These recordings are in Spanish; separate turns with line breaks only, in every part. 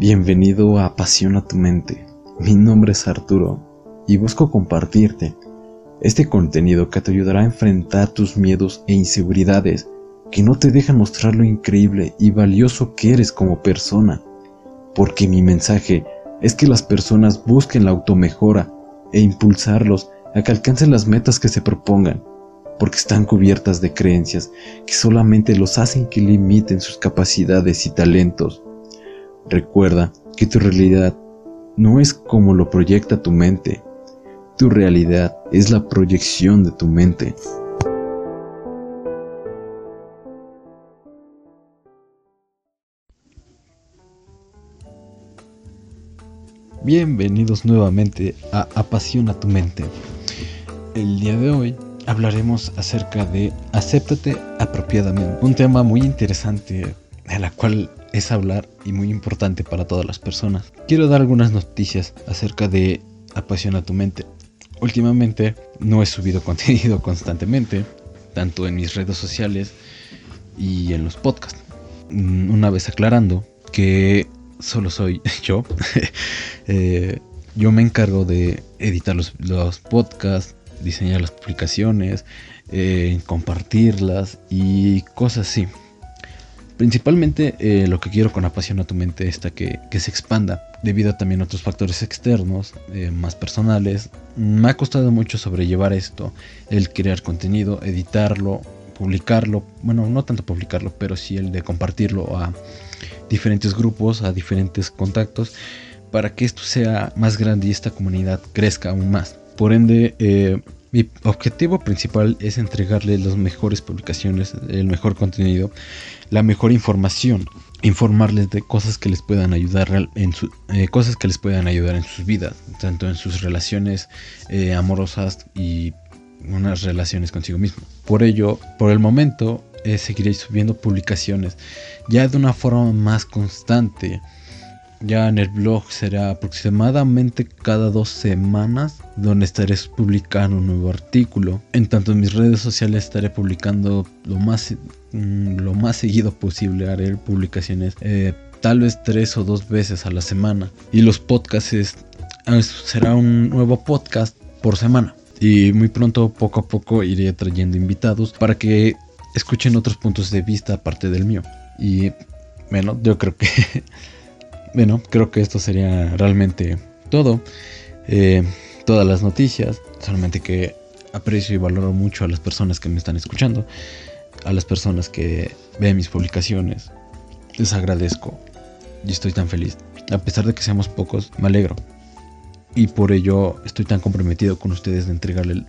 Bienvenido a Apasiona tu mente. Mi nombre es Arturo y busco compartirte este contenido que te ayudará a enfrentar tus miedos e inseguridades que no te dejan mostrar lo increíble y valioso que eres como persona. Porque mi mensaje es que las personas busquen la automejora e impulsarlos a que alcancen las metas que se propongan, porque están cubiertas de creencias que solamente los hacen que limiten sus capacidades y talentos. Recuerda que tu realidad no es como lo proyecta tu mente, tu realidad es la proyección de tu mente. Bienvenidos nuevamente a Apasiona tu mente. El día de hoy hablaremos acerca de acéptate apropiadamente, un tema muy interesante de la cual es hablar y muy importante para todas las personas. Quiero dar algunas noticias acerca de Apasiona tu mente. Últimamente no he subido contenido constantemente, tanto en mis redes sociales y en los podcasts. Mm, una vez aclarando que solo soy yo, eh, yo me encargo de editar los, podcasts, diseñar las publicaciones, eh, compartirlas y cosas así. Principalmente eh, lo que quiero con Apasiona tu mente es que, que, se expanda debido también a otros factores externos, eh, más personales. Me ha costado mucho sobrellevar esto, el crear contenido, editarlo, publicarlo, bueno, no tanto publicarlo, pero sí el de compartirlo a diferentes grupos, a diferentes contactos, para que esto sea más grande y esta comunidad crezca aún más. Por ende, eh, mi objetivo principal es entregarles las mejores publicaciones, el mejor contenido, la mejor información, informarles de cosas que les puedan ayudar en eh, cosas que les puedan ayudar en sus vidas, tanto en sus relaciones eh, amorosas y unas relaciones consigo mismo. Por ello, por el momento, eh, seguiré subiendo publicaciones ya de una forma más constante ya en el blog será aproximadamente cada dos semanas donde estaré publicando un nuevo artículo. En tanto en mis redes sociales estaré publicando lo más, mm, lo más seguido posible. Haré publicaciones eh, tal vez tres o dos veces a la semana. Y los podcasts ah, será un nuevo podcast por semana. Y muy pronto, poco a poco, iré trayendo invitados para que escuchen otros puntos de vista aparte del mío. Y bueno, yo creo que bueno, creo que esto sería realmente todo. Eh, todas las noticias. Solamente que aprecio y valoro mucho a las personas que me están escuchando. A las personas que ven mis publicaciones. Les agradezco. Y estoy tan feliz. A pesar de que seamos pocos, me alegro. Y por ello estoy tan comprometido con ustedes de entregarle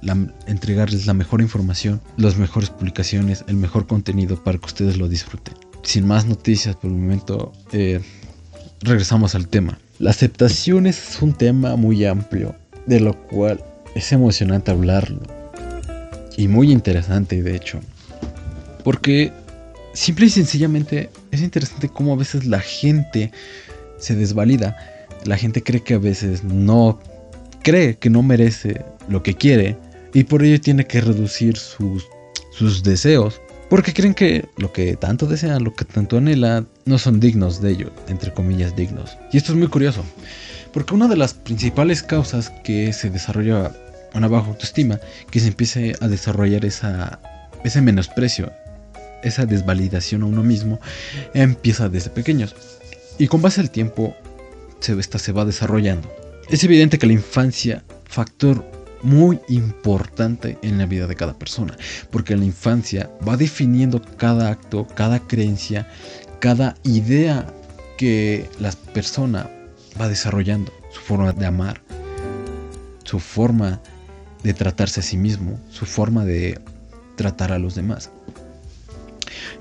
entregarles la mejor información, las mejores publicaciones, el mejor contenido para que ustedes lo disfruten. Sin más noticias por el momento, eh, regresamos al tema. La aceptación es un tema muy amplio, de lo cual es emocionante hablarlo. Y muy interesante, de hecho. Porque simple y sencillamente es interesante cómo a veces la gente se desvalida. La gente cree que a veces no cree que no merece lo que quiere y por ello tiene que reducir sus, sus deseos porque creen que lo que tanto desean, lo que tanto anhelan, no son dignos de ello, entre comillas dignos. Y esto es muy curioso, porque una de las principales causas que se desarrolla una baja autoestima, que se empiece a desarrollar esa, ese menosprecio, esa desvalidación a uno mismo, empieza desde pequeños. Y con base al tiempo, se, se va desarrollando. Es evidente que la infancia, factor muy importante en la vida de cada persona, porque la infancia va definiendo cada acto, cada creencia, cada idea que la persona va desarrollando, su forma de amar, su forma de tratarse a sí mismo, su forma de tratar a los demás.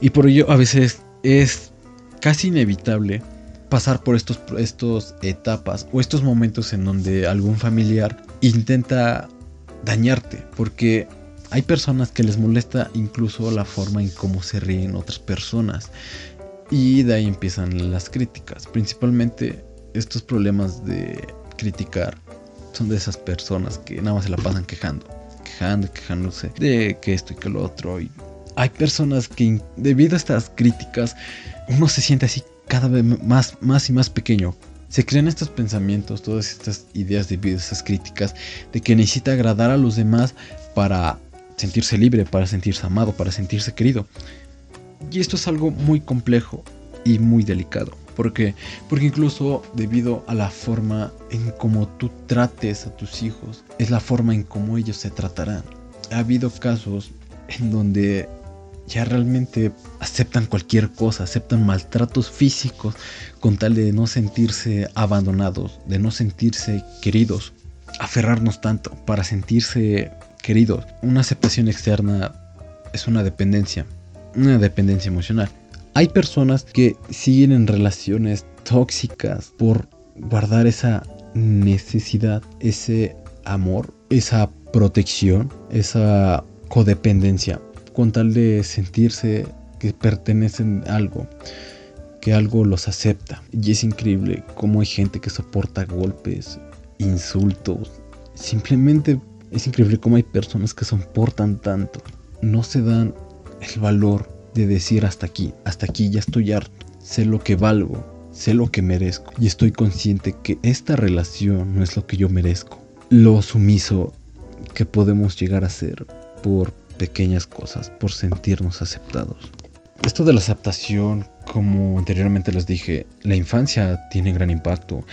Y por ello a veces es casi inevitable pasar por estos, estos etapas o estos momentos en donde algún familiar intenta dañarte, porque hay personas que les molesta incluso la forma en cómo se ríen otras personas. Y de ahí empiezan las críticas. Principalmente estos problemas de criticar son de esas personas que nada más se la pasan quejando, quejando, quejándose de que esto y que lo otro. Y hay personas que debido a estas críticas uno se siente así cada vez más, más y más pequeño. Se crean estos pensamientos, todas estas ideas de vida, esas críticas, de que necesita agradar a los demás para sentirse libre, para sentirse amado, para sentirse querido. Y esto es algo muy complejo y muy delicado. ¿Por qué? Porque incluso debido a la forma en cómo tú trates a tus hijos, es la forma en cómo ellos se tratarán. Ha habido casos en donde ya realmente aceptan cualquier cosa, aceptan maltratos físicos con tal de no sentirse abandonados, de no sentirse queridos. Aferrarnos tanto para sentirse queridos. Una aceptación externa es una dependencia, una dependencia emocional. Hay personas que siguen en relaciones tóxicas por guardar esa necesidad, ese amor, esa protección, esa codependencia, con tal de sentirse que pertenecen a algo, que algo los acepta. Y es increíble cómo hay gente que soporta golpes, insultos. Simplemente es increíble cómo hay personas que soportan tanto. No se dan el valor de decir hasta aquí, hasta aquí ya estoy harto, sé lo que valgo, sé lo que merezco y estoy consciente que esta relación no es lo que yo merezco. Lo sumiso que podemos llegar a ser por pequeñas cosas, por sentirnos aceptados. Esto de la aceptación, como anteriormente les dije, la infancia tiene gran impacto.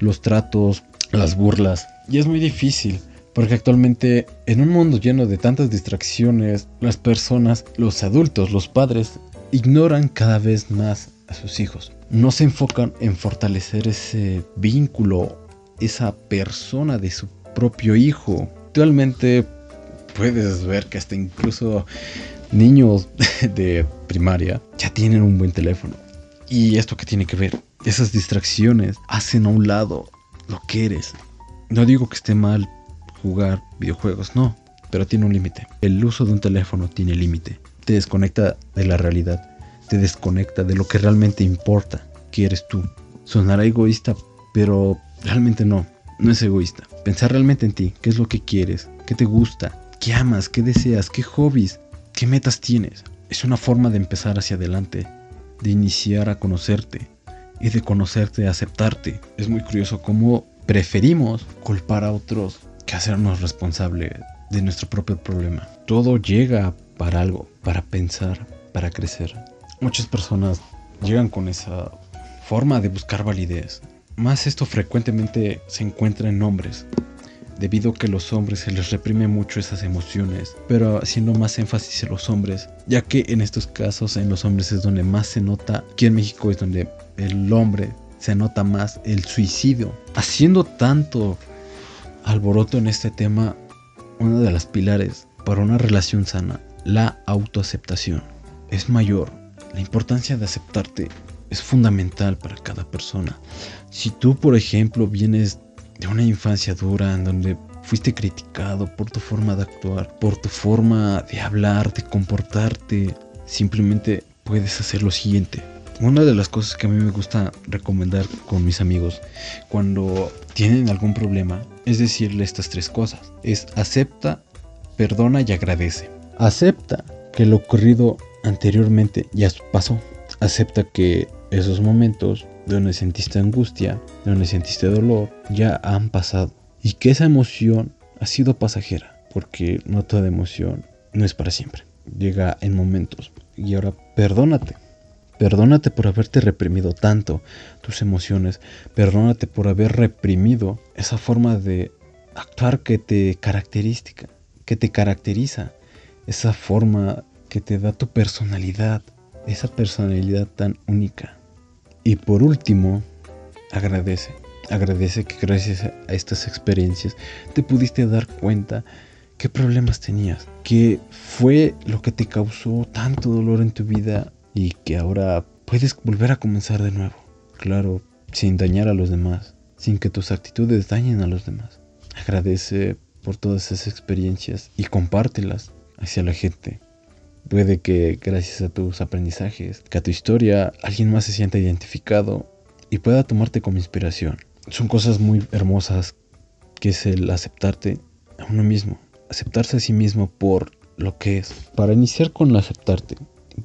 Los tratos, las burlas, y es muy difícil porque actualmente en un mundo lleno de tantas distracciones, las personas, los adultos, los padres, ignoran cada vez más a sus hijos. No se enfocan en fortalecer ese vínculo, esa persona de su propio hijo. Actualmente puedes ver que hasta incluso niños de primaria ya tienen un buen teléfono. ¿Y esto qué tiene que ver? Esas distracciones hacen a un lado lo que eres. No digo que esté mal jugar videojuegos, no, pero tiene un límite. El uso de un teléfono tiene límite. Te desconecta de la realidad, te desconecta de lo que realmente importa, que eres tú. Sonará egoísta, pero realmente no, no es egoísta. Pensar realmente en ti, qué es lo que quieres, qué te gusta, qué amas, qué deseas, qué hobbies, qué metas tienes. Es una forma de empezar hacia adelante, de iniciar a conocerte y de conocerte a aceptarte. Es muy curioso cómo preferimos culpar a otros que hacernos responsable de nuestro propio problema. Todo llega para algo, para pensar, para crecer. Muchas personas llegan con esa forma de buscar validez. Más esto frecuentemente se encuentra en hombres, debido a que los hombres se les reprime mucho esas emociones, pero haciendo más énfasis en los hombres, ya que en estos casos en los hombres es donde más se nota, aquí en México es donde el hombre se nota más el suicidio, haciendo tanto alboroto en este tema, una de las pilares para una relación sana, la autoaceptación, es mayor. La importancia de aceptarte es fundamental para cada persona. Si tú, por ejemplo, vienes de una infancia dura en donde fuiste criticado por tu forma de actuar, por tu forma de hablar, de comportarte, simplemente puedes hacer lo siguiente. Una de las cosas que a mí me gusta recomendar con mis amigos cuando tienen algún problema es decirle estas tres cosas. Es acepta, perdona y agradece. Acepta que lo ocurrido anteriormente ya pasó. Acepta que esos momentos donde sentiste angustia, donde sentiste dolor, ya han pasado. Y que esa emoción ha sido pasajera, porque no toda emoción no es para siempre. Llega en momentos. Y ahora perdónate. Perdónate por haberte reprimido tanto tus emociones. Perdónate por haber reprimido esa forma de actuar que te característica, que te caracteriza. Esa forma que te da tu personalidad. Esa personalidad tan única. Y por último, agradece. Agradece que gracias a estas experiencias te pudiste dar cuenta qué problemas tenías, qué fue lo que te causó tanto dolor en tu vida y que ahora puedes volver a comenzar de nuevo. Claro, sin dañar a los demás, sin que tus actitudes dañen a los demás. Agradece por todas esas experiencias y compártelas hacia la gente. Puede que gracias a tus aprendizajes, que a tu historia, alguien más se sienta identificado y pueda tomarte como inspiración. Son cosas muy hermosas que es el aceptarte a uno mismo, aceptarse a sí mismo por lo que es. Para iniciar con aceptarte,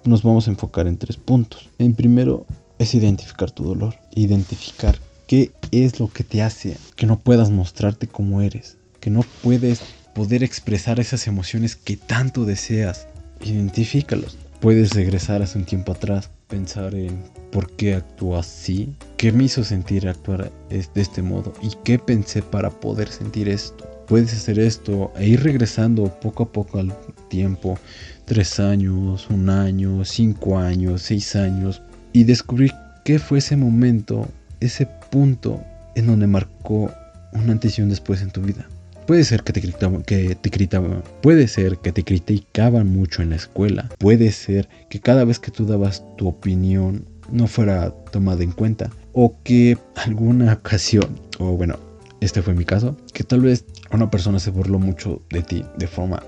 nos vamos a enfocar en tres puntos. En primero, es identificar tu dolor, identificar qué es lo que te hace que no puedas mostrarte como eres, que no puedes poder expresar esas emociones que tanto deseas. Identifícalos. Puedes regresar hace un tiempo atrás, pensar en por qué actúo así, qué me hizo sentir actuar de este modo y qué pensé para poder sentir esto. Puedes hacer esto e ir regresando poco a poco al tiempo, tres años, un año, cinco años, seis años, y descubrir qué fue ese momento, ese punto en donde marcó una antes y un después en tu vida. Puede ser que te criticaban, que te puede ser que te criticaban mucho en la escuela, puede ser que cada vez que tú dabas tu opinión no fuera tomada en cuenta o que alguna ocasión, o bueno, este fue mi caso, que tal vez una persona se burló mucho de ti de forma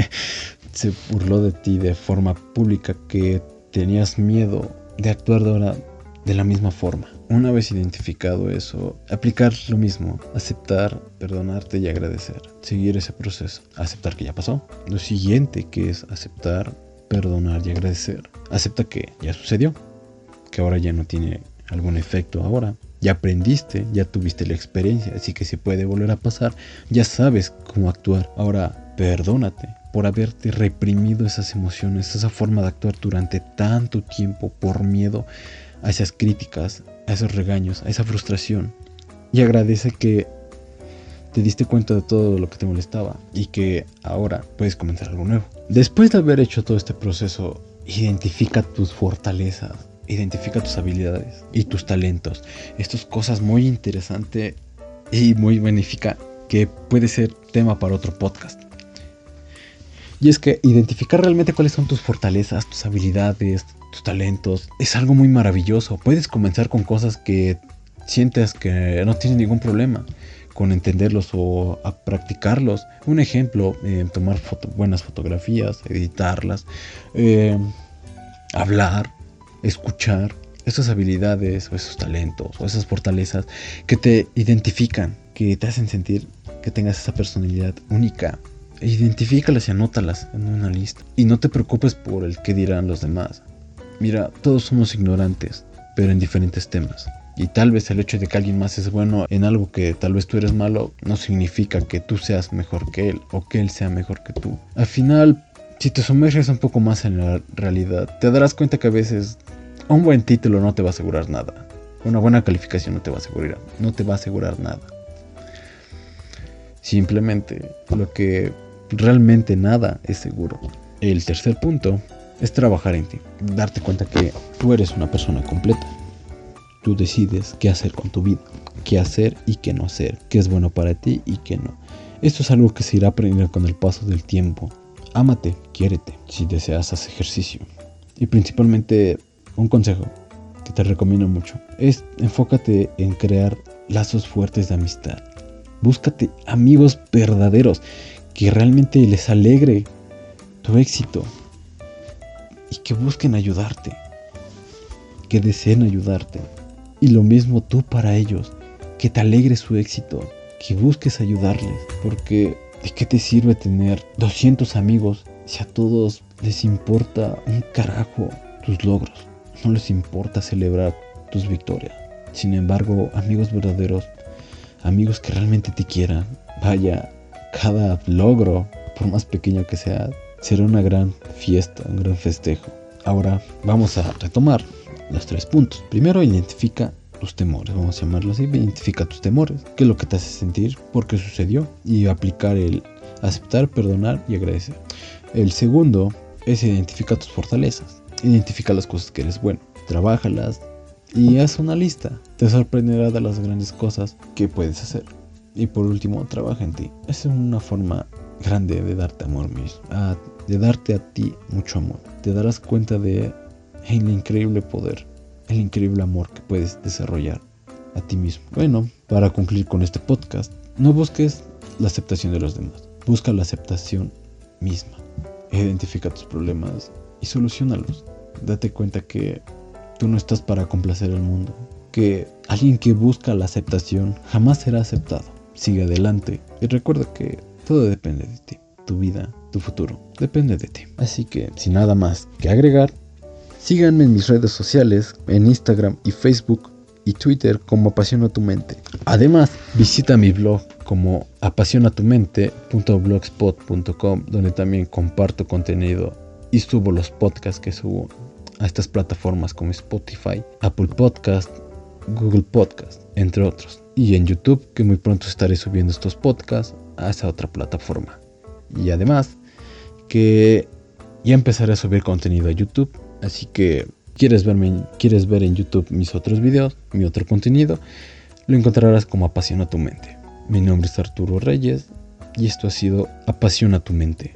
se burló de ti de forma pública que tenías miedo de actuar de de la misma forma. Una vez identificado eso, aplicar lo mismo, aceptar, perdonarte y agradecer, seguir ese proceso, aceptar que ya pasó. Lo siguiente que es aceptar, perdonar y agradecer, acepta que ya sucedió, que ahora ya no tiene algún efecto ahora. Ya aprendiste, ya tuviste la experiencia, así que si puede volver a pasar, ya sabes cómo actuar. Ahora, perdónate por haberte reprimido esas emociones, esa forma de actuar durante tanto tiempo por miedo a esas críticas, a esos regaños, a esa frustración. Y agradece que te diste cuenta de todo lo que te molestaba y que ahora puedes comenzar algo nuevo. Después de haber hecho todo este proceso, identifica tus fortalezas, identifica tus habilidades y tus talentos. Esto es cosas muy interesante y muy benéfica que puede ser tema para otro podcast. Y es que identificar realmente cuáles son tus fortalezas, tus habilidades, tus talentos, es algo muy maravilloso. Puedes comenzar con cosas que sientes que no tienes ningún problema con entenderlos o a practicarlos. Un ejemplo, eh, tomar buenas fotografías, editarlas, eh, hablar, escuchar. Esas habilidades o esos talentos o esas fortalezas que te identifican, que te hacen sentir que tengas esa personalidad única, Identifícalas y anótalas en una lista. Y no te preocupes por el que dirán los demás. Mira, todos somos ignorantes, pero en diferentes temas. Y tal vez el hecho de que alguien más es bueno en algo que tal vez tú eres malo no significa que tú seas mejor que él o que él sea mejor que tú. Al final, si te sumerges un poco más en la realidad, te darás cuenta que a veces un buen título no te va a asegurar nada. Una buena calificación no te va a asegurar, no te va a asegurar nada. Simplemente lo que realmente nada es seguro. El tercer punto es trabajar en ti, darte cuenta que tú eres una persona completa. Tú decides qué hacer con tu vida, qué hacer y qué no hacer, qué es bueno para ti y qué no. Esto es algo que se irá aprendiendo con el paso del tiempo. Ámate, quiérete, si deseas hacer ejercicio. Y principalmente un consejo que te recomiendo mucho es enfócate en crear lazos fuertes de amistad. Búscate amigos verdaderos que realmente les alegre tu éxito y que busquen ayudarte, que deseen ayudarte. Y lo mismo tú para ellos, que te alegre su éxito, que busques ayudarles, porque ¿de qué te sirve tener 200 amigos si a todos les importa un carajo tus logros? No les importa celebrar tus victorias. Sin embargo, amigos verdaderos, amigos que realmente te quieran, vaya, cada logro, por más pequeño que sea, será una gran fiesta, un gran festejo. Ahora vamos a retomar los tres puntos. Primero, identifica tus temores, vamos a llamarlo así, identifica tus temores, qué es lo que te hace sentir, por qué sucedió y aplicar el aceptar, perdonar y agradecer. El segundo es identifica tus fortalezas, identifica las cosas que eres bueno, trabájalas y haz una lista. Te sorprenderá de las grandes cosas que puedes hacer. Y por último, trabaja en ti. Es una forma grande de darte amor mismo, de darte a ti mucho amor. Te darás cuenta de el increíble poder, el increíble amor que puedes desarrollar a ti mismo. Bueno, para concluir con este podcast, no busques la aceptación de los demás, busca la aceptación misma. Identifica tus problemas y solucionalos. Date cuenta que tú no estás para complacer al mundo, que alguien que busca la aceptación jamás será aceptado sigue adelante y recuerda que todo depende de ti. Tu vida, tu futuro, depende de ti. Así que sin nada más que agregar, Síganme en mis redes sociales, en Instagram y Facebook y Twitter como Apasiona tu Mente. Además, visita mi blog como apasionatumente.blogspot.com donde también comparto contenido y subo los podcasts que subo a estas plataformas como Spotify, Apple Podcast, Google Podcast, entre otros. Y en YouTube, que muy pronto estaré subiendo estos podcasts a esa otra plataforma. Y además, que ya empezaré a subir contenido a YouTube. Así que quieres verme, quieres ver en YouTube mis otros videos, mi otro contenido, lo encontrarás como Apasiona tu mente. Mi nombre es Arturo Reyes y esto ha sido Apasiona tu mente.